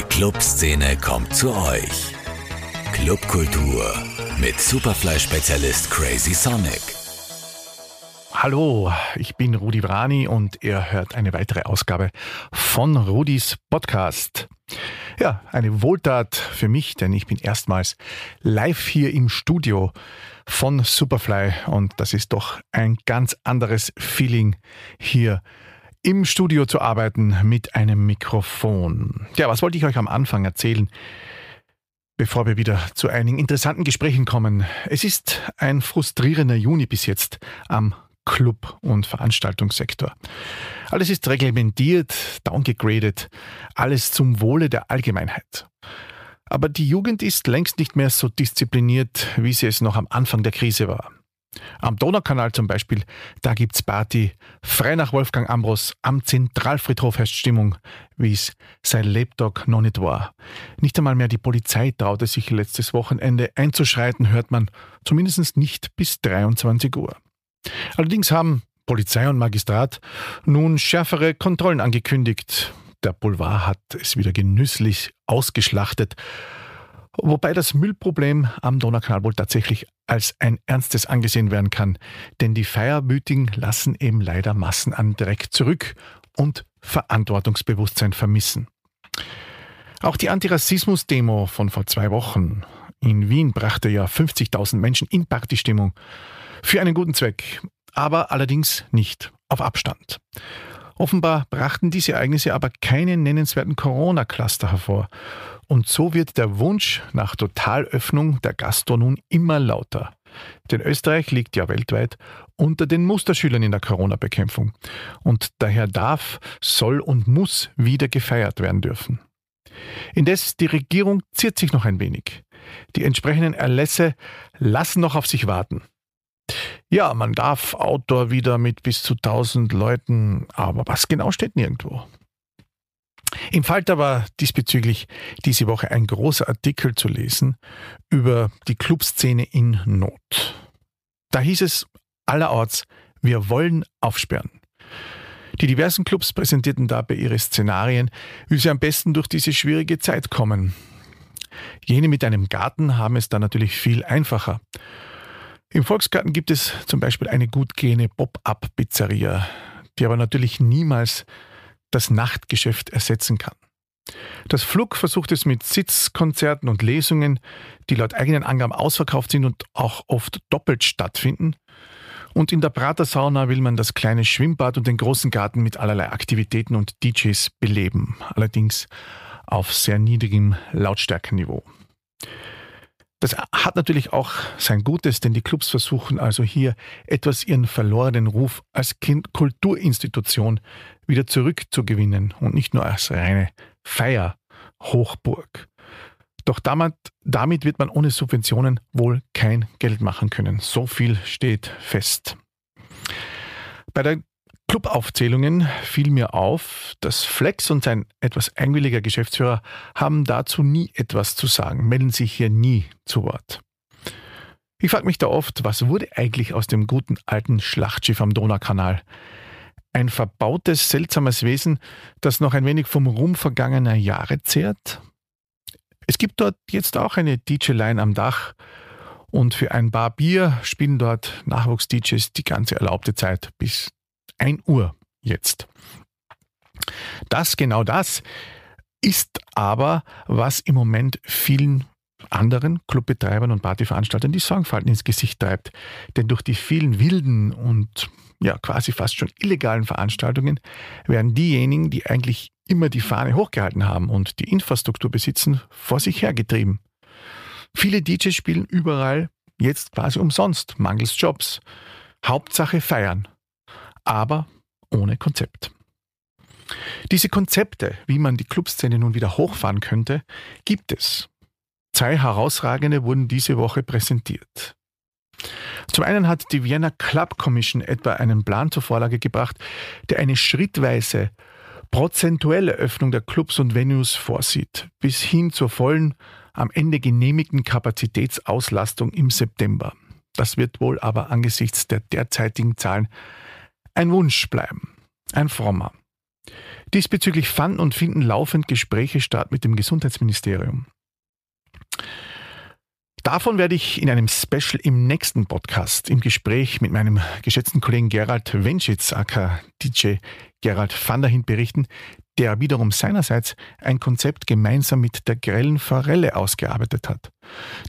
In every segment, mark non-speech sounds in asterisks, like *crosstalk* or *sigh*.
Die Clubszene kommt zu euch. Clubkultur mit Superfly-Spezialist Crazy Sonic. Hallo, ich bin Rudi Brani und ihr hört eine weitere Ausgabe von Rudis Podcast. Ja, eine Wohltat für mich, denn ich bin erstmals live hier im Studio von Superfly und das ist doch ein ganz anderes Feeling hier im Studio zu arbeiten mit einem Mikrofon. Ja, was wollte ich euch am Anfang erzählen? Bevor wir wieder zu einigen interessanten Gesprächen kommen. Es ist ein frustrierender Juni bis jetzt am Club- und Veranstaltungssektor. Alles ist reglementiert, downgegradet, alles zum Wohle der Allgemeinheit. Aber die Jugend ist längst nicht mehr so diszipliniert, wie sie es noch am Anfang der Krise war. Am Donaukanal zum Beispiel, da gibt's Party. Frei nach Wolfgang Ambros am Zentralfriedhof herrscht Stimmung, wie es sein Lebtag noch nicht war. Nicht einmal mehr die Polizei traute sich letztes Wochenende einzuschreiten, hört man, zumindest nicht bis 23 Uhr. Allerdings haben Polizei und Magistrat nun schärfere Kontrollen angekündigt. Der Boulevard hat es wieder genüsslich ausgeschlachtet Wobei das Müllproblem am Donaukanal wohl tatsächlich als ein ernstes angesehen werden kann. Denn die Feierbütigen lassen eben leider Massen an Dreck zurück und Verantwortungsbewusstsein vermissen. Auch die Antirassismus-Demo von vor zwei Wochen in Wien brachte ja 50.000 Menschen in Partystimmung. Für einen guten Zweck, aber allerdings nicht auf Abstand. Offenbar brachten diese Ereignisse aber keinen nennenswerten Corona-Cluster hervor. Und so wird der Wunsch nach Totalöffnung der Gastro nun immer lauter. Denn Österreich liegt ja weltweit unter den Musterschülern in der Corona-Bekämpfung. Und daher darf, soll und muss wieder gefeiert werden dürfen. Indes, die Regierung ziert sich noch ein wenig. Die entsprechenden Erlässe lassen noch auf sich warten. Ja, man darf Outdoor wieder mit bis zu 1000 Leuten, aber was genau steht nirgendwo. Im Falter war diesbezüglich diese Woche ein großer Artikel zu lesen über die Clubszene in Not. Da hieß es allerorts, wir wollen aufsperren. Die diversen Clubs präsentierten dabei ihre Szenarien, wie sie am besten durch diese schwierige Zeit kommen. Jene mit einem Garten haben es da natürlich viel einfacher. Im Volksgarten gibt es zum Beispiel eine gut gehende Pop-up-Pizzeria, die aber natürlich niemals das Nachtgeschäft ersetzen kann. Das Flug versucht es mit Sitzkonzerten und Lesungen, die laut eigenen Angaben ausverkauft sind und auch oft doppelt stattfinden. Und in der Pratersauna will man das kleine Schwimmbad und den großen Garten mit allerlei Aktivitäten und DJs beleben, allerdings auf sehr niedrigem Lautstärkenniveau. Das hat natürlich auch sein Gutes, denn die Clubs versuchen also hier etwas ihren verlorenen Ruf als kind Kulturinstitution wieder zurückzugewinnen und nicht nur als reine Feierhochburg. Doch damit, damit wird man ohne Subventionen wohl kein Geld machen können. So viel steht fest. Bei der Clubaufzählungen fiel mir auf, dass Flex und sein etwas einwilliger Geschäftsführer haben dazu nie etwas zu sagen, melden sich hier nie zu Wort. Ich frage mich da oft, was wurde eigentlich aus dem guten alten Schlachtschiff am Donaukanal? Ein verbautes, seltsames Wesen, das noch ein wenig vom Ruhm vergangener Jahre zehrt? Es gibt dort jetzt auch eine DJ-Line am Dach und für ein Bar Bier spielen dort Nachwuchs-DJs die ganze erlaubte Zeit bis 1 Uhr jetzt. Das, genau das, ist aber, was im Moment vielen anderen Clubbetreibern und Partyveranstaltern die Sorgenfalten ins Gesicht treibt. Denn durch die vielen wilden und ja quasi fast schon illegalen Veranstaltungen werden diejenigen, die eigentlich immer die Fahne hochgehalten haben und die Infrastruktur besitzen, vor sich hergetrieben. Viele DJs spielen überall jetzt quasi umsonst, mangels Jobs. Hauptsache feiern aber ohne Konzept. Diese Konzepte, wie man die Clubszene nun wieder hochfahren könnte, gibt es. Zwei herausragende wurden diese Woche präsentiert. Zum einen hat die Vienna Club Commission etwa einen Plan zur Vorlage gebracht, der eine schrittweise prozentuelle Öffnung der Clubs und Venues vorsieht, bis hin zur vollen, am Ende genehmigten Kapazitätsauslastung im September. Das wird wohl aber angesichts der derzeitigen Zahlen ein Wunsch bleiben, ein frommer. Diesbezüglich fanden und finden laufend Gespräche statt mit dem Gesundheitsministerium. Davon werde ich in einem Special im nächsten Podcast im Gespräch mit meinem geschätzten Kollegen Gerald Wenschitz, aka DJ Gerald van der Hint berichten, der wiederum seinerseits ein Konzept gemeinsam mit der grellen Forelle ausgearbeitet hat.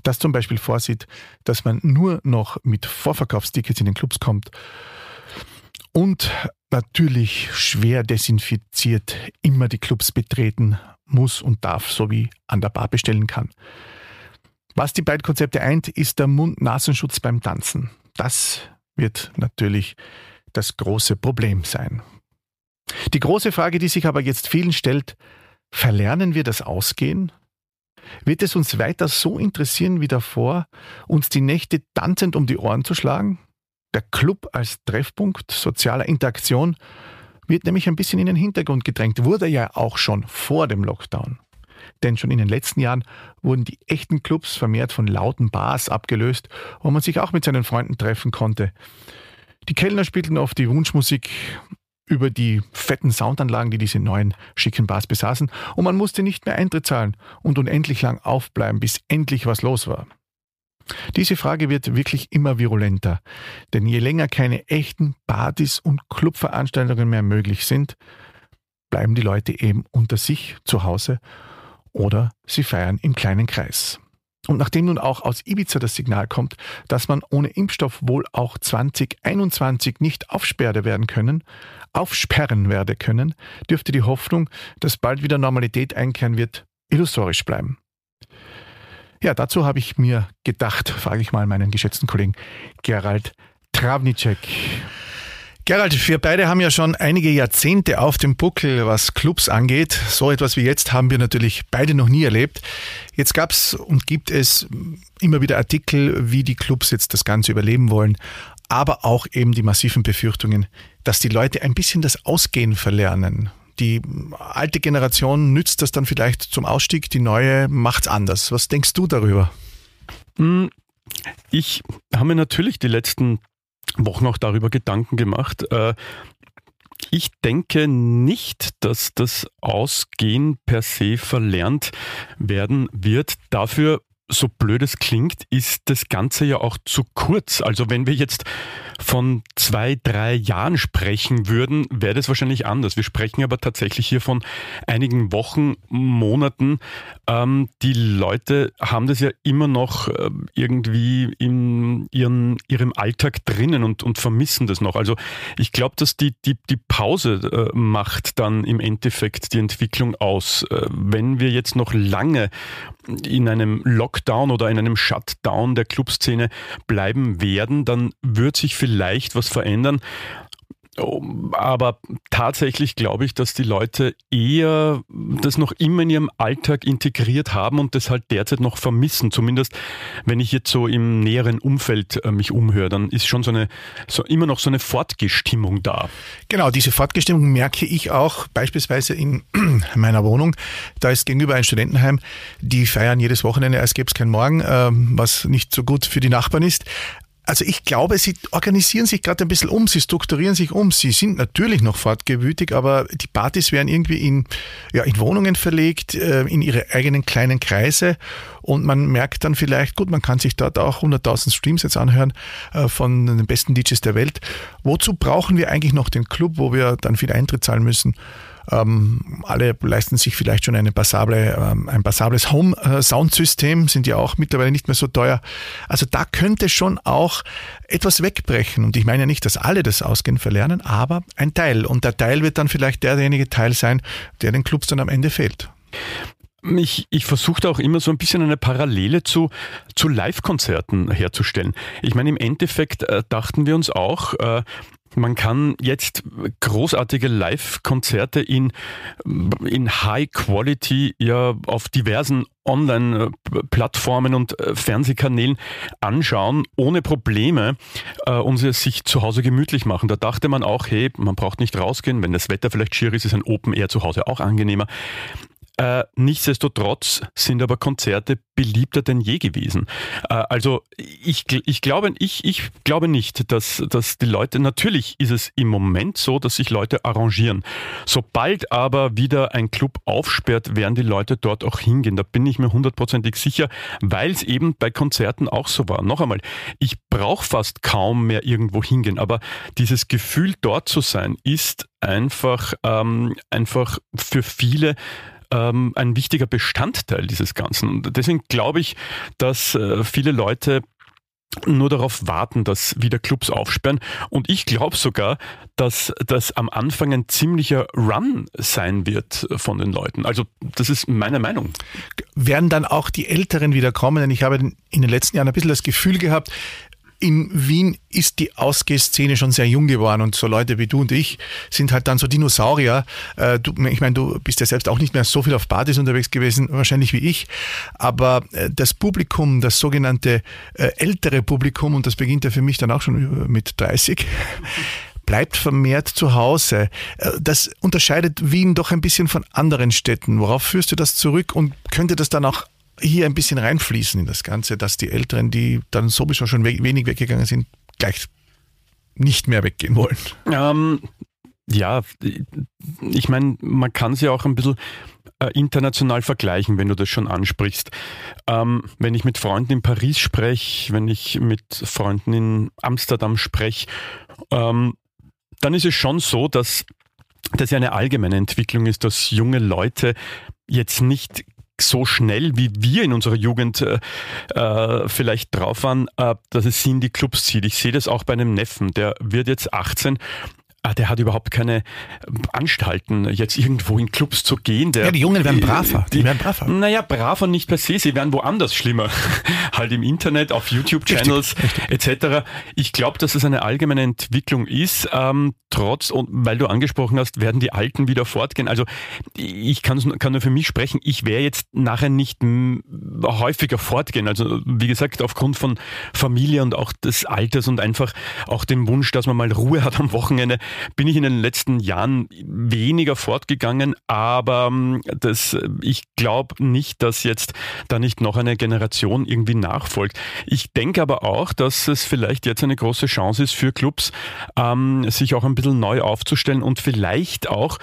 Das zum Beispiel vorsieht, dass man nur noch mit Vorverkaufstickets in den Clubs kommt und natürlich schwer desinfiziert immer die Clubs betreten muss und darf sowie an der Bar bestellen kann. Was die beiden Konzepte eint, ist der Mund-Nasenschutz beim Tanzen. Das wird natürlich das große Problem sein. Die große Frage, die sich aber jetzt vielen stellt, verlernen wir das Ausgehen? Wird es uns weiter so interessieren wie davor, uns die Nächte tanzend um die Ohren zu schlagen? Der Club als Treffpunkt sozialer Interaktion wird nämlich ein bisschen in den Hintergrund gedrängt, wurde ja auch schon vor dem Lockdown. Denn schon in den letzten Jahren wurden die echten Clubs vermehrt von lauten Bars abgelöst, wo man sich auch mit seinen Freunden treffen konnte. Die Kellner spielten oft die Wunschmusik über die fetten Soundanlagen, die diese neuen schicken Bars besaßen, und man musste nicht mehr Eintritt zahlen und unendlich lang aufbleiben, bis endlich was los war. Diese Frage wird wirklich immer virulenter, denn je länger keine echten Partys und Clubveranstaltungen mehr möglich sind, bleiben die Leute eben unter sich zu Hause oder sie feiern im kleinen Kreis. Und nachdem nun auch aus Ibiza das Signal kommt, dass man ohne Impfstoff wohl auch 2021 nicht aufsperren werden können, aufsperren werde können, dürfte die Hoffnung, dass bald wieder Normalität einkehren wird, illusorisch bleiben. Ja, dazu habe ich mir gedacht, frage ich mal meinen geschätzten Kollegen Gerald Travnicek. Gerald, wir beide haben ja schon einige Jahrzehnte auf dem Buckel, was Clubs angeht. So etwas wie jetzt haben wir natürlich beide noch nie erlebt. Jetzt gab es und gibt es immer wieder Artikel, wie die Clubs jetzt das Ganze überleben wollen, aber auch eben die massiven Befürchtungen, dass die Leute ein bisschen das Ausgehen verlernen. Die alte Generation nützt das dann vielleicht zum Ausstieg, die neue macht's anders. Was denkst du darüber? Hm, ich habe mir natürlich die letzten Wochen auch darüber Gedanken gemacht. Äh, ich denke nicht, dass das Ausgehen per se verlernt werden wird. Dafür so blöd es klingt, ist das Ganze ja auch zu kurz. Also wenn wir jetzt von zwei, drei Jahren sprechen würden, wäre das wahrscheinlich anders. Wir sprechen aber tatsächlich hier von einigen Wochen, Monaten. Ähm, die Leute haben das ja immer noch äh, irgendwie in ihren, ihrem Alltag drinnen und, und vermissen das noch. Also ich glaube, dass die, die, die Pause äh, macht dann im Endeffekt die Entwicklung aus. Äh, wenn wir jetzt noch lange in einem Lockdown oder in einem Shutdown der Clubszene bleiben werden, dann wird sich vielleicht was verändern. Aber tatsächlich glaube ich, dass die Leute eher das noch immer in ihrem Alltag integriert haben und das halt derzeit noch vermissen. Zumindest wenn ich jetzt so im näheren Umfeld äh, mich umhöre, dann ist schon so eine, so immer noch so eine Fortgestimmung da. Genau, diese Fortgestimmung merke ich auch beispielsweise in *clears throat* meiner Wohnung. Da ist gegenüber ein Studentenheim, die feiern jedes Wochenende, als gäbe es keinen Morgen, ähm, was nicht so gut für die Nachbarn ist. Also ich glaube, sie organisieren sich gerade ein bisschen um, sie strukturieren sich um. Sie sind natürlich noch fortgewütig, aber die Partys werden irgendwie in, ja, in Wohnungen verlegt, äh, in ihre eigenen kleinen Kreise und man merkt dann vielleicht, gut, man kann sich dort auch 100.000 Streams jetzt anhören äh, von den besten DJs der Welt. Wozu brauchen wir eigentlich noch den Club, wo wir dann viel Eintritt zahlen müssen? Ähm, alle leisten sich vielleicht schon eine passable, ähm, ein passables Home-Soundsystem, sind ja auch mittlerweile nicht mehr so teuer. Also da könnte schon auch etwas wegbrechen. Und ich meine ja nicht, dass alle das Ausgehen verlernen, aber ein Teil. Und der Teil wird dann vielleicht derjenige Teil sein, der den Clubs dann am Ende fehlt. Ich, ich versuche auch immer so ein bisschen eine Parallele zu, zu Live-Konzerten herzustellen. Ich meine, im Endeffekt äh, dachten wir uns auch, äh, man kann jetzt großartige Live-Konzerte in, in High Quality ja auf diversen Online-Plattformen und äh, Fernsehkanälen anschauen, ohne Probleme äh, und sich zu Hause gemütlich machen. Da dachte man auch, hey, man braucht nicht rausgehen, wenn das Wetter vielleicht schier ist, ist ein Open Air zu Hause auch angenehmer. Äh, nichtsdestotrotz sind aber Konzerte beliebter denn je gewesen. Äh, also ich, ich, glaube, ich, ich glaube nicht, dass, dass die Leute, natürlich ist es im Moment so, dass sich Leute arrangieren. Sobald aber wieder ein Club aufsperrt, werden die Leute dort auch hingehen. Da bin ich mir hundertprozentig sicher, weil es eben bei Konzerten auch so war. Noch einmal, ich brauche fast kaum mehr irgendwo hingehen, aber dieses Gefühl dort zu sein ist einfach, ähm, einfach für viele ähm, ein wichtiger Bestandteil dieses Ganzen. Und deswegen glaube ich, dass äh, viele Leute nur darauf warten, dass wieder Clubs aufsperren. Und ich glaube sogar, dass das am Anfang ein ziemlicher Run sein wird von den Leuten. Also das ist meine Meinung. Werden dann auch die Älteren wieder kommen? Denn ich habe in den letzten Jahren ein bisschen das Gefühl gehabt, in Wien ist die Ausgehszene schon sehr jung geworden und so Leute wie du und ich sind halt dann so Dinosaurier. Äh, du, ich meine, du bist ja selbst auch nicht mehr so viel auf Partys unterwegs gewesen, wahrscheinlich wie ich, aber äh, das Publikum, das sogenannte äh, ältere Publikum, und das beginnt ja für mich dann auch schon mit 30, *laughs* bleibt vermehrt zu Hause. Das unterscheidet Wien doch ein bisschen von anderen Städten. Worauf führst du das zurück und könnte das dann auch hier ein bisschen reinfließen in das Ganze, dass die Älteren, die dann sowieso schon wenig weggegangen sind, gleich nicht mehr weggehen wollen? Ähm, ja, ich meine, man kann sie auch ein bisschen äh, international vergleichen, wenn du das schon ansprichst. Ähm, wenn ich mit Freunden in Paris spreche, wenn ich mit Freunden in Amsterdam spreche, ähm, dann ist es schon so, dass das ja eine allgemeine Entwicklung ist, dass junge Leute jetzt nicht so schnell, wie wir in unserer Jugend äh, äh, vielleicht drauf waren, äh, dass es sie in die Clubs zieht. Ich sehe das auch bei einem Neffen, der wird jetzt 18 Ah, der hat überhaupt keine Anstalten, jetzt irgendwo in Clubs zu gehen. Der, ja, die Jungen werden braver. Die, die werden braver. Naja, braver nicht per se, sie werden woanders schlimmer. *laughs* halt im Internet, auf YouTube-Channels etc. Ich glaube, dass es eine allgemeine Entwicklung ist. Ähm, trotz, und weil du angesprochen hast, werden die Alten wieder fortgehen. Also ich kann, kann nur für mich sprechen, ich wäre jetzt nachher nicht häufiger fortgehen. Also wie gesagt, aufgrund von Familie und auch des Alters und einfach auch dem Wunsch, dass man mal Ruhe hat am Wochenende bin ich in den letzten Jahren weniger fortgegangen, aber ähm, das, ich glaube nicht, dass jetzt da nicht noch eine Generation irgendwie nachfolgt. Ich denke aber auch, dass es vielleicht jetzt eine große Chance ist für Clubs, ähm, sich auch ein bisschen neu aufzustellen und vielleicht auch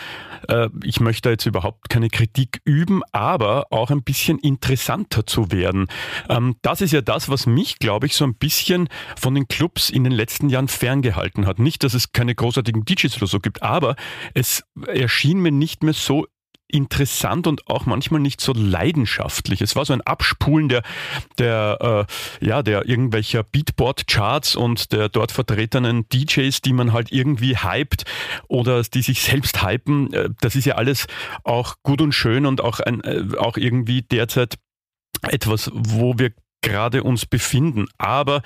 äh, ich möchte jetzt überhaupt keine Kritik üben, aber auch ein bisschen interessanter zu werden. Ähm, das ist ja das, was mich, glaube ich, so ein bisschen von den Clubs in den letzten Jahren ferngehalten hat. Nicht, dass es keine großartigen DJs oder so gibt, aber es erschien mir nicht mehr so interessant und auch manchmal nicht so leidenschaftlich. Es war so ein Abspulen der, der, äh, ja, der irgendwelcher Beatboard-Charts und der dort vertretenen DJs, die man halt irgendwie hypt oder die sich selbst hypen. Äh, das ist ja alles auch gut und schön und auch, ein, äh, auch irgendwie derzeit etwas, wo wir gerade uns befinden. Aber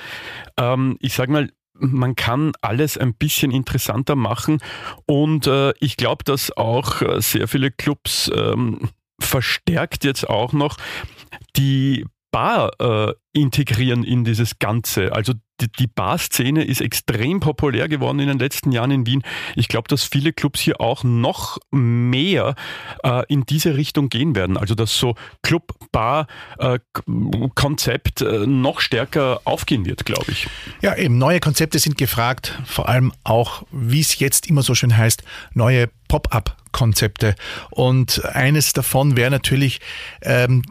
ähm, ich sage mal, man kann alles ein bisschen interessanter machen. Und äh, ich glaube, dass auch äh, sehr viele Clubs ähm, verstärkt jetzt auch noch die Bar äh, integrieren in dieses Ganze. Also die, die Bar-Szene ist extrem populär geworden in den letzten Jahren in Wien. Ich glaube, dass viele Clubs hier auch noch mehr äh, in diese Richtung gehen werden. Also dass so Club-Bar-Konzept äh, äh, noch stärker aufgehen wird, glaube ich. Ja, eben neue Konzepte sind gefragt, vor allem auch, wie es jetzt immer so schön heißt, neue Pop-up-Konzepte. Und eines davon wäre natürlich ähm,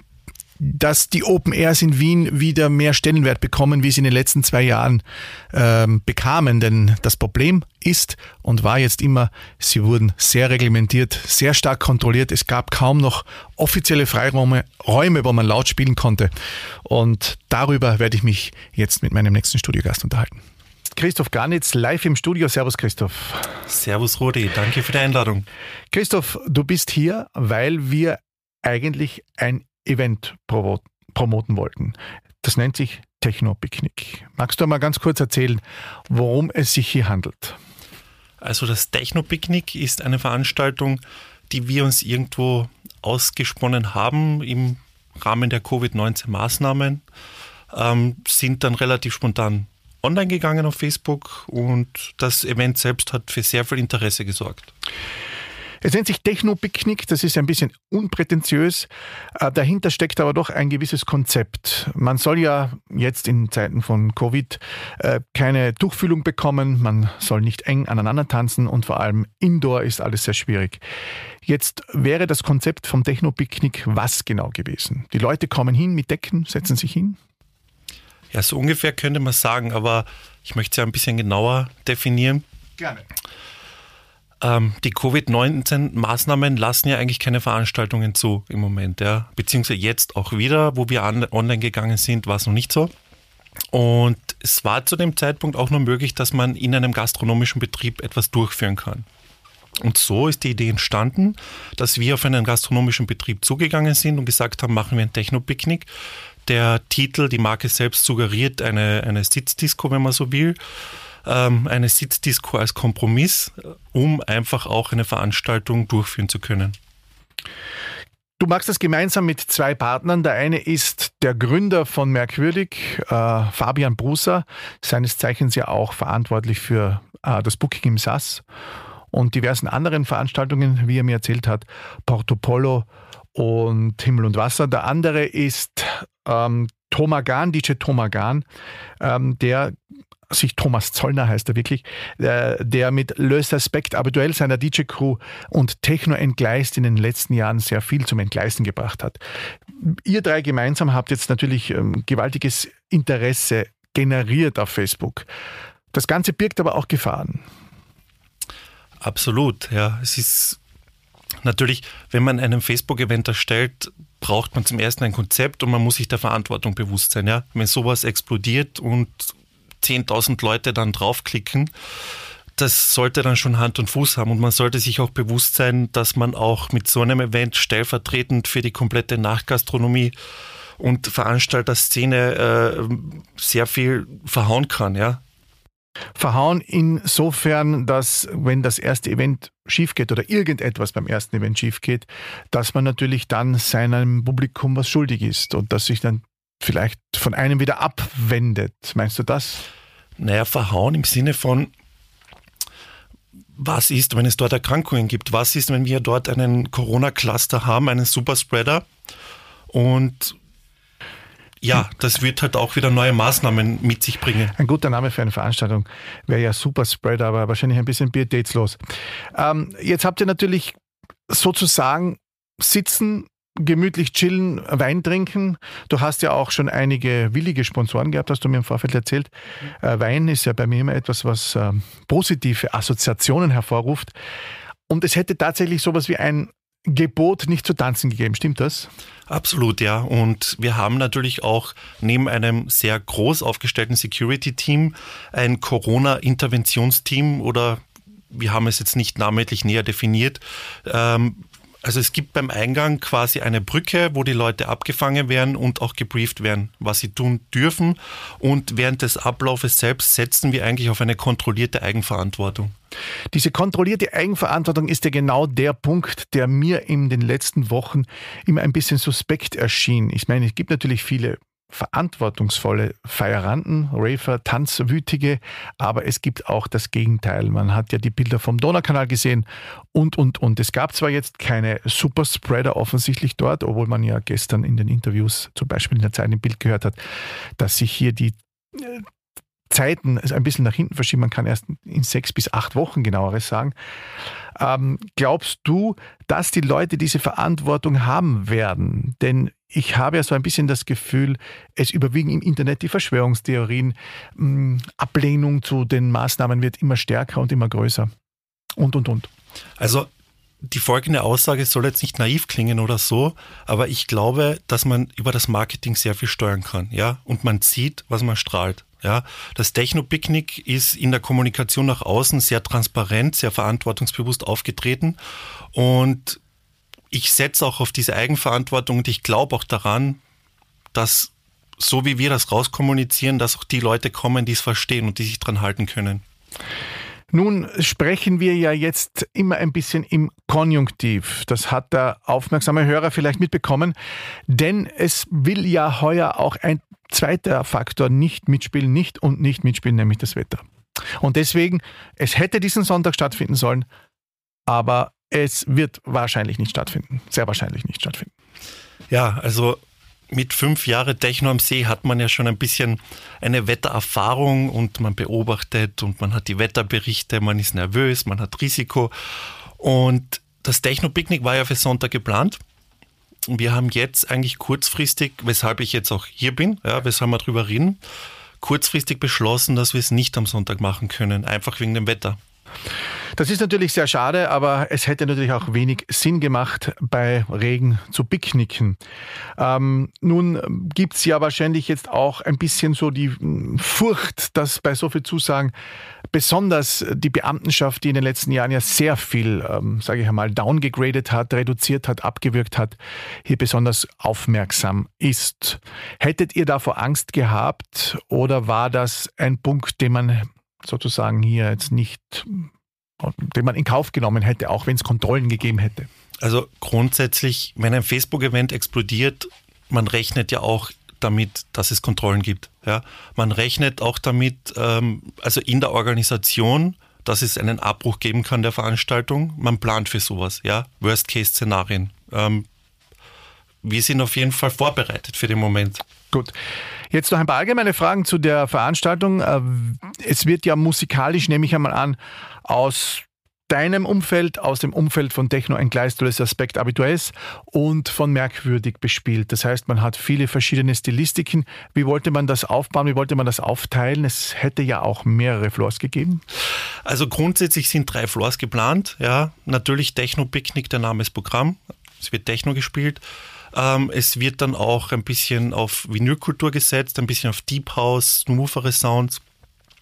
dass die Open Airs in Wien wieder mehr Stellenwert bekommen, wie sie in den letzten zwei Jahren ähm, bekamen. Denn das Problem ist und war jetzt immer, sie wurden sehr reglementiert, sehr stark kontrolliert. Es gab kaum noch offizielle Freiräume, Räume, wo man laut spielen konnte. Und darüber werde ich mich jetzt mit meinem nächsten Studiogast unterhalten. Christoph Garnitz live im Studio. Servus Christoph. Servus Rudi, danke für die Einladung. Christoph, du bist hier, weil wir eigentlich ein Event promoten wollten. Das nennt sich Techno-Picknick. Magst du mal ganz kurz erzählen, worum es sich hier handelt? Also das Techno-Picknick ist eine Veranstaltung, die wir uns irgendwo ausgesponnen haben im Rahmen der Covid-19-Maßnahmen, ähm, sind dann relativ spontan online gegangen auf Facebook und das Event selbst hat für sehr viel Interesse gesorgt. Es nennt sich Techno-Picknick, das ist ein bisschen unprätentiös. Äh, dahinter steckt aber doch ein gewisses Konzept. Man soll ja jetzt in Zeiten von Covid äh, keine Tuchfühlung bekommen, man soll nicht eng aneinander tanzen und vor allem indoor ist alles sehr schwierig. Jetzt wäre das Konzept vom Techno-Picknick was genau gewesen? Die Leute kommen hin mit Decken, setzen sich hin? Ja, so ungefähr könnte man sagen, aber ich möchte es ja ein bisschen genauer definieren. Gerne. Ähm, die Covid-19-Maßnahmen lassen ja eigentlich keine Veranstaltungen zu im Moment, ja. Beziehungsweise jetzt auch wieder, wo wir online gegangen sind, war es noch nicht so. Und es war zu dem Zeitpunkt auch nur möglich, dass man in einem gastronomischen Betrieb etwas durchführen kann. Und so ist die Idee entstanden, dass wir auf einen gastronomischen Betrieb zugegangen sind und gesagt haben, machen wir ein Techno-Picknick. Der Titel, die Marke selbst suggeriert eine, eine Sitzdisco, wenn man so will ähm, eine Sitzdisco als Kompromiss, um einfach auch eine Veranstaltung durchführen zu können. Du machst das gemeinsam mit zwei Partnern. Der eine ist der Gründer von Merkwürdig, äh, Fabian Bruser, seines Zeichens ja auch verantwortlich für äh, das Booking im SAS und diversen anderen Veranstaltungen, wie er mir erzählt hat, Porto Polo und Himmel und Wasser. Der andere ist ähm, Tomagan, DJ Tomagan, ähm, der sich Thomas Zollner heißt er wirklich, äh, der mit Le Suspect Habituell seiner DJ-Crew und Techno entgleist in den letzten Jahren sehr viel zum Entgleisen gebracht hat. Ihr drei gemeinsam habt jetzt natürlich ähm, gewaltiges Interesse generiert auf Facebook. Das Ganze birgt aber auch Gefahren. Absolut, ja. Es ist natürlich, wenn man einem Facebook-Event erstellt, braucht man zum ersten ein Konzept und man muss sich der Verantwortung bewusst sein. Ja? Wenn sowas explodiert und 10.000 Leute dann draufklicken, das sollte dann schon Hand und Fuß haben und man sollte sich auch bewusst sein, dass man auch mit so einem Event stellvertretend für die komplette Nachgastronomie und Veranstalterszene äh, sehr viel verhauen kann, ja. Verhauen insofern, dass wenn das erste Event schief geht oder irgendetwas beim ersten Event schief geht, dass man natürlich dann seinem Publikum was schuldig ist und dass sich dann vielleicht von einem wieder abwendet. Meinst du das? Naja, verhauen im Sinne von, was ist, wenn es dort Erkrankungen gibt? Was ist, wenn wir dort einen Corona-Cluster haben, einen Superspreader? Und ja, das wird halt auch wieder neue Maßnahmen mit sich bringen. Ein guter Name für eine Veranstaltung wäre ja Superspreader, aber wahrscheinlich ein bisschen pietätslos. Ähm, jetzt habt ihr natürlich sozusagen sitzen gemütlich chillen, Wein trinken. Du hast ja auch schon einige willige Sponsoren gehabt, hast du mir im Vorfeld erzählt. Mhm. Äh, Wein ist ja bei mir immer etwas, was äh, positive Assoziationen hervorruft. Und es hätte tatsächlich sowas wie ein Gebot, nicht zu tanzen gegeben. Stimmt das? Absolut, ja. Und wir haben natürlich auch neben einem sehr groß aufgestellten Security-Team ein Corona-Interventionsteam oder wir haben es jetzt nicht namentlich näher definiert, ähm, also es gibt beim Eingang quasi eine Brücke, wo die Leute abgefangen werden und auch gebrieft werden, was sie tun dürfen. Und während des Ablaufes selbst setzen wir eigentlich auf eine kontrollierte Eigenverantwortung. Diese kontrollierte Eigenverantwortung ist ja genau der Punkt, der mir in den letzten Wochen immer ein bisschen suspekt erschien. Ich meine, es gibt natürlich viele verantwortungsvolle Feieranten, Rafer, Tanzwütige, aber es gibt auch das Gegenteil. Man hat ja die Bilder vom Donaukanal gesehen und, und, und. Es gab zwar jetzt keine Superspreader offensichtlich dort, obwohl man ja gestern in den Interviews, zum Beispiel in der Zeit im Bild gehört hat, dass sich hier die äh, Zeiten ein bisschen nach hinten verschieben. Man kann erst in sechs bis acht Wochen genaueres sagen. Ähm, glaubst du, dass die Leute diese Verantwortung haben werden? Denn ich habe ja so ein bisschen das Gefühl, es überwiegen im Internet die Verschwörungstheorien. Hm, Ablehnung zu den Maßnahmen wird immer stärker und immer größer. Und, und, und. Also die folgende Aussage soll jetzt nicht naiv klingen oder so, aber ich glaube, dass man über das Marketing sehr viel steuern kann, ja, und man sieht, was man strahlt. Ja, das Techno-Picknick ist in der Kommunikation nach außen sehr transparent, sehr verantwortungsbewusst aufgetreten und ich setze auch auf diese Eigenverantwortung und ich glaube auch daran, dass so wie wir das rauskommunizieren, dass auch die Leute kommen, die es verstehen und die sich dran halten können. Nun sprechen wir ja jetzt immer ein bisschen im Konjunktiv. Das hat der aufmerksame Hörer vielleicht mitbekommen, denn es will ja heuer auch ein zweiter Faktor nicht mitspielen, nicht und nicht mitspielen, nämlich das Wetter. Und deswegen, es hätte diesen Sonntag stattfinden sollen, aber es wird wahrscheinlich nicht stattfinden. Sehr wahrscheinlich nicht stattfinden. Ja, also mit fünf Jahren Techno am See hat man ja schon ein bisschen eine Wettererfahrung und man beobachtet und man hat die Wetterberichte, man ist nervös, man hat Risiko. Und das Techno-Picknick war ja für Sonntag geplant. Wir haben jetzt eigentlich kurzfristig, weshalb ich jetzt auch hier bin, ja, weshalb wir drüber reden, kurzfristig beschlossen, dass wir es nicht am Sonntag machen können, einfach wegen dem Wetter. Das ist natürlich sehr schade, aber es hätte natürlich auch wenig Sinn gemacht, bei Regen zu picknicken. Ähm, nun gibt's ja wahrscheinlich jetzt auch ein bisschen so die Furcht, dass bei so viel Zusagen besonders die Beamtenschaft, die in den letzten Jahren ja sehr viel, ähm, sage ich einmal, downgegradet hat, reduziert hat, abgewürgt hat, hier besonders aufmerksam ist. Hättet ihr davor Angst gehabt oder war das ein Punkt, den man sozusagen hier jetzt nicht den man in Kauf genommen hätte, auch wenn es Kontrollen gegeben hätte? Also grundsätzlich, wenn ein Facebook-Event explodiert, man rechnet ja auch damit, dass es Kontrollen gibt. Ja? Man rechnet auch damit, ähm, also in der Organisation, dass es einen Abbruch geben kann der Veranstaltung. Man plant für sowas, ja. Worst-Case-Szenarien. Ähm, wir sind auf jeden Fall vorbereitet für den Moment. Gut. Jetzt noch ein paar allgemeine Fragen zu der Veranstaltung. Äh, es wird ja musikalisch, nehme ich einmal an, aus deinem Umfeld, aus dem Umfeld von Techno entgleist das Aspekt Habitués und von Merkwürdig bespielt. Das heißt, man hat viele verschiedene Stilistiken. Wie wollte man das aufbauen? Wie wollte man das aufteilen? Es hätte ja auch mehrere Floors gegeben. Also grundsätzlich sind drei Floors geplant. Ja, natürlich Techno Picknick, der Name ist Programm. Es wird Techno gespielt. Ähm, es wird dann auch ein bisschen auf Vinylkultur gesetzt, ein bisschen auf Deep House, smoothere Sounds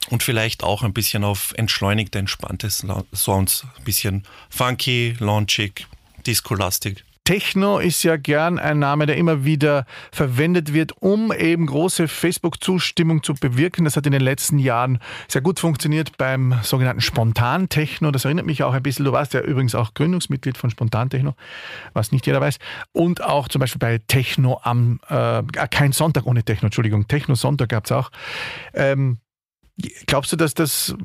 und vielleicht auch ein bisschen auf entschleunigte, entspannte Sounds. Ein bisschen funky, launchig, disco-lastig. Techno ist ja gern ein Name, der immer wieder verwendet wird, um eben große Facebook-Zustimmung zu bewirken. Das hat in den letzten Jahren sehr gut funktioniert beim sogenannten Spontan-Techno. Das erinnert mich auch ein bisschen, du warst ja übrigens auch Gründungsmitglied von Spontan-Techno, was nicht jeder weiß. Und auch zum Beispiel bei Techno am, äh, kein Sonntag ohne Techno, Entschuldigung, Techno-Sonntag gab es auch. Ähm, glaubst du, dass das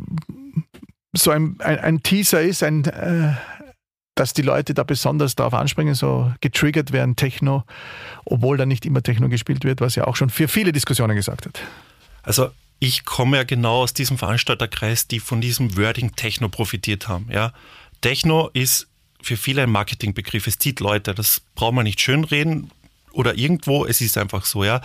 so ein, ein, ein Teaser ist, ein, äh, dass die Leute da besonders darauf anspringen, so getriggert werden, Techno, obwohl da nicht immer Techno gespielt wird, was ja auch schon für viele Diskussionen gesagt hat. Also ich komme ja genau aus diesem Veranstalterkreis, die von diesem Wording Techno profitiert haben. Ja. Techno ist für viele ein Marketingbegriff. Es zieht Leute. Das braucht man nicht schönreden oder irgendwo. Es ist einfach so, ja.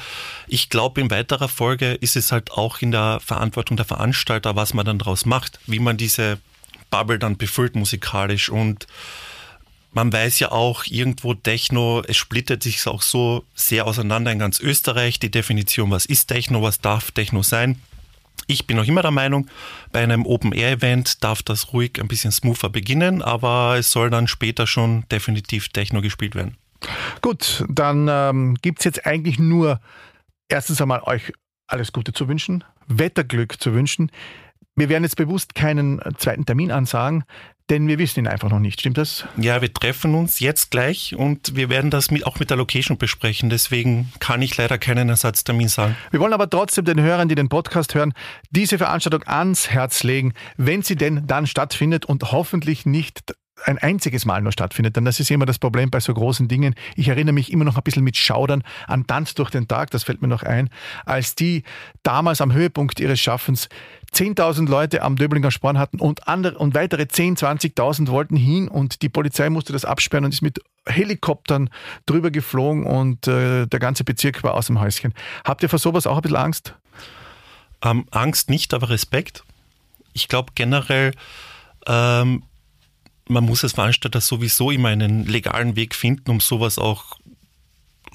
Ich glaube, in weiterer Folge ist es halt auch in der Verantwortung der Veranstalter, was man dann daraus macht, wie man diese Bubble dann befüllt musikalisch und man weiß ja auch irgendwo Techno, es splittet sich auch so sehr auseinander in ganz Österreich, die Definition, was ist Techno, was darf Techno sein. Ich bin noch immer der Meinung, bei einem Open-Air-Event darf das ruhig ein bisschen smoother beginnen, aber es soll dann später schon definitiv Techno gespielt werden. Gut, dann ähm, gibt es jetzt eigentlich nur erstens einmal euch alles Gute zu wünschen, Wetterglück zu wünschen. Wir werden jetzt bewusst keinen zweiten Termin ansagen, denn wir wissen ihn einfach noch nicht. Stimmt das? Ja, wir treffen uns jetzt gleich und wir werden das mit, auch mit der Location besprechen. Deswegen kann ich leider keinen Ersatztermin sagen. Wir wollen aber trotzdem den Hörern, die den Podcast hören, diese Veranstaltung ans Herz legen, wenn sie denn dann stattfindet und hoffentlich nicht ein einziges Mal nur stattfindet. Denn das ist immer das Problem bei so großen Dingen. Ich erinnere mich immer noch ein bisschen mit Schaudern an Tanz durch den Tag, das fällt mir noch ein, als die damals am Höhepunkt ihres Schaffens 10.000 Leute am Döblinger Sporn hatten und, andere, und weitere 10.000, 20.000 wollten hin und die Polizei musste das absperren und ist mit Helikoptern drüber geflogen und äh, der ganze Bezirk war aus dem Häuschen. Habt ihr vor sowas auch ein bisschen Angst? Ähm, Angst nicht, aber Respekt. Ich glaube generell, ähm, man muss als Veranstalter sowieso immer einen legalen Weg finden, um sowas auch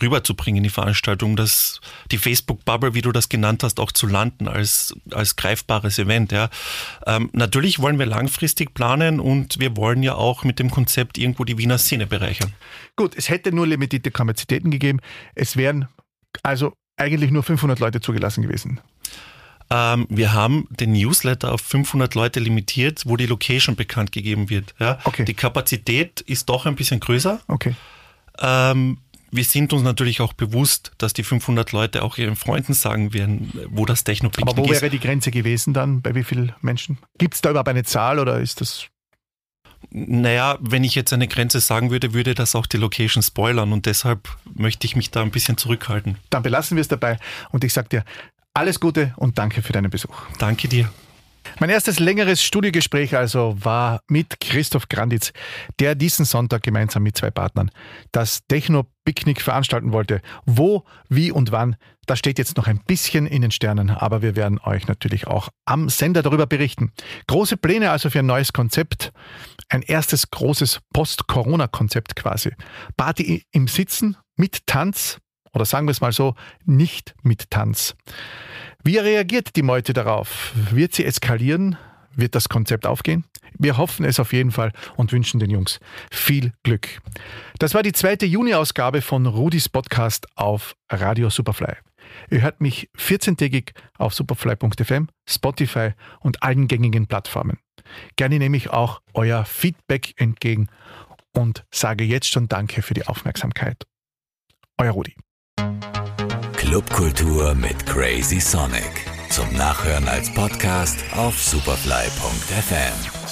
rüberzubringen in die Veranstaltung, dass die Facebook-Bubble, wie du das genannt hast, auch zu landen als, als greifbares Event. Ja. Ähm, natürlich wollen wir langfristig planen und wir wollen ja auch mit dem Konzept irgendwo die Wiener Szene bereichern. Gut, es hätte nur limitierte Kapazitäten gegeben. Es wären also eigentlich nur 500 Leute zugelassen gewesen. Ähm, wir haben den Newsletter auf 500 Leute limitiert, wo die Location bekannt gegeben wird. Ja? Okay. Die Kapazität ist doch ein bisschen größer. Okay. Ähm, wir sind uns natürlich auch bewusst, dass die 500 Leute auch ihren Freunden sagen werden, wo das Techno-Picknick ist. Aber wo wäre die Grenze gewesen dann? Bei wie vielen Menschen? Gibt es da überhaupt eine Zahl oder ist das Naja, wenn ich jetzt eine Grenze sagen würde, würde das auch die Location spoilern und deshalb möchte ich mich da ein bisschen zurückhalten. Dann belassen wir es dabei und ich sage dir alles Gute und danke für deinen Besuch. Danke dir. Mein erstes längeres Studiogespräch also war mit Christoph Granditz, der diesen Sonntag gemeinsam mit zwei Partnern das Techno-Picknick veranstalten wollte. Wo, wie und wann, das steht jetzt noch ein bisschen in den Sternen, aber wir werden euch natürlich auch am Sender darüber berichten. Große Pläne also für ein neues Konzept, ein erstes großes Post-Corona-Konzept quasi. Party im Sitzen mit Tanz oder sagen wir es mal so, nicht mit Tanz. Wie reagiert die Meute darauf? Wird sie eskalieren? Wird das Konzept aufgehen? Wir hoffen es auf jeden Fall und wünschen den Jungs viel Glück. Das war die zweite Juni-Ausgabe von Rudis Podcast auf Radio Superfly. Ihr hört mich 14-tägig auf superfly.fm, Spotify und allen gängigen Plattformen. Gerne nehme ich auch euer Feedback entgegen und sage jetzt schon Danke für die Aufmerksamkeit. Euer Rudi. Clubkultur mit Crazy Sonic. Zum Nachhören als Podcast auf superfly.fm.